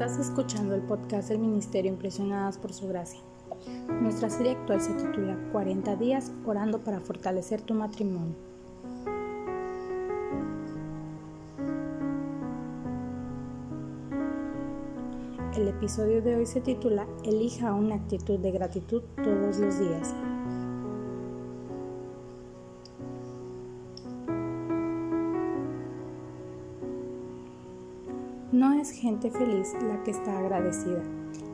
Estás escuchando el podcast del Ministerio Impresionadas por Su Gracia. Nuestra serie actual se titula 40 días orando para fortalecer tu matrimonio. El episodio de hoy se titula Elija una actitud de gratitud todos los días. No es gente feliz la que está agradecida,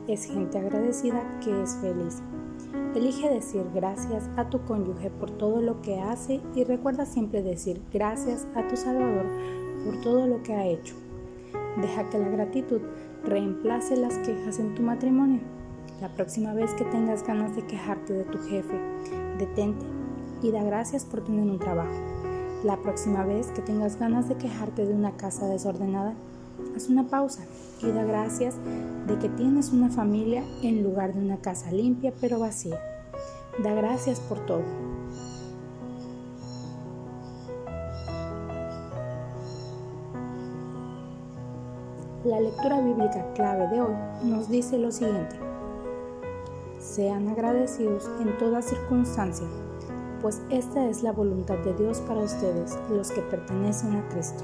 es gente agradecida que es feliz. Elige decir gracias a tu cónyuge por todo lo que hace y recuerda siempre decir gracias a tu Salvador por todo lo que ha hecho. Deja que la gratitud reemplace las quejas en tu matrimonio. La próxima vez que tengas ganas de quejarte de tu jefe, detente y da gracias por tener un trabajo. La próxima vez que tengas ganas de quejarte de una casa desordenada, Haz una pausa y da gracias de que tienes una familia en lugar de una casa limpia pero vacía. Da gracias por todo. La lectura bíblica clave de hoy nos dice lo siguiente. Sean agradecidos en toda circunstancia, pues esta es la voluntad de Dios para ustedes, los que pertenecen a Cristo.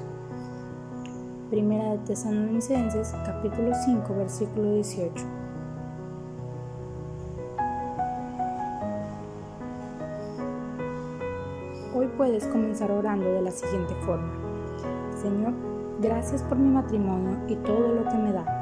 Primera de Tesalonicenses, capítulo 5, versículo 18. Hoy puedes comenzar orando de la siguiente forma. Señor, gracias por mi matrimonio y todo lo que me da.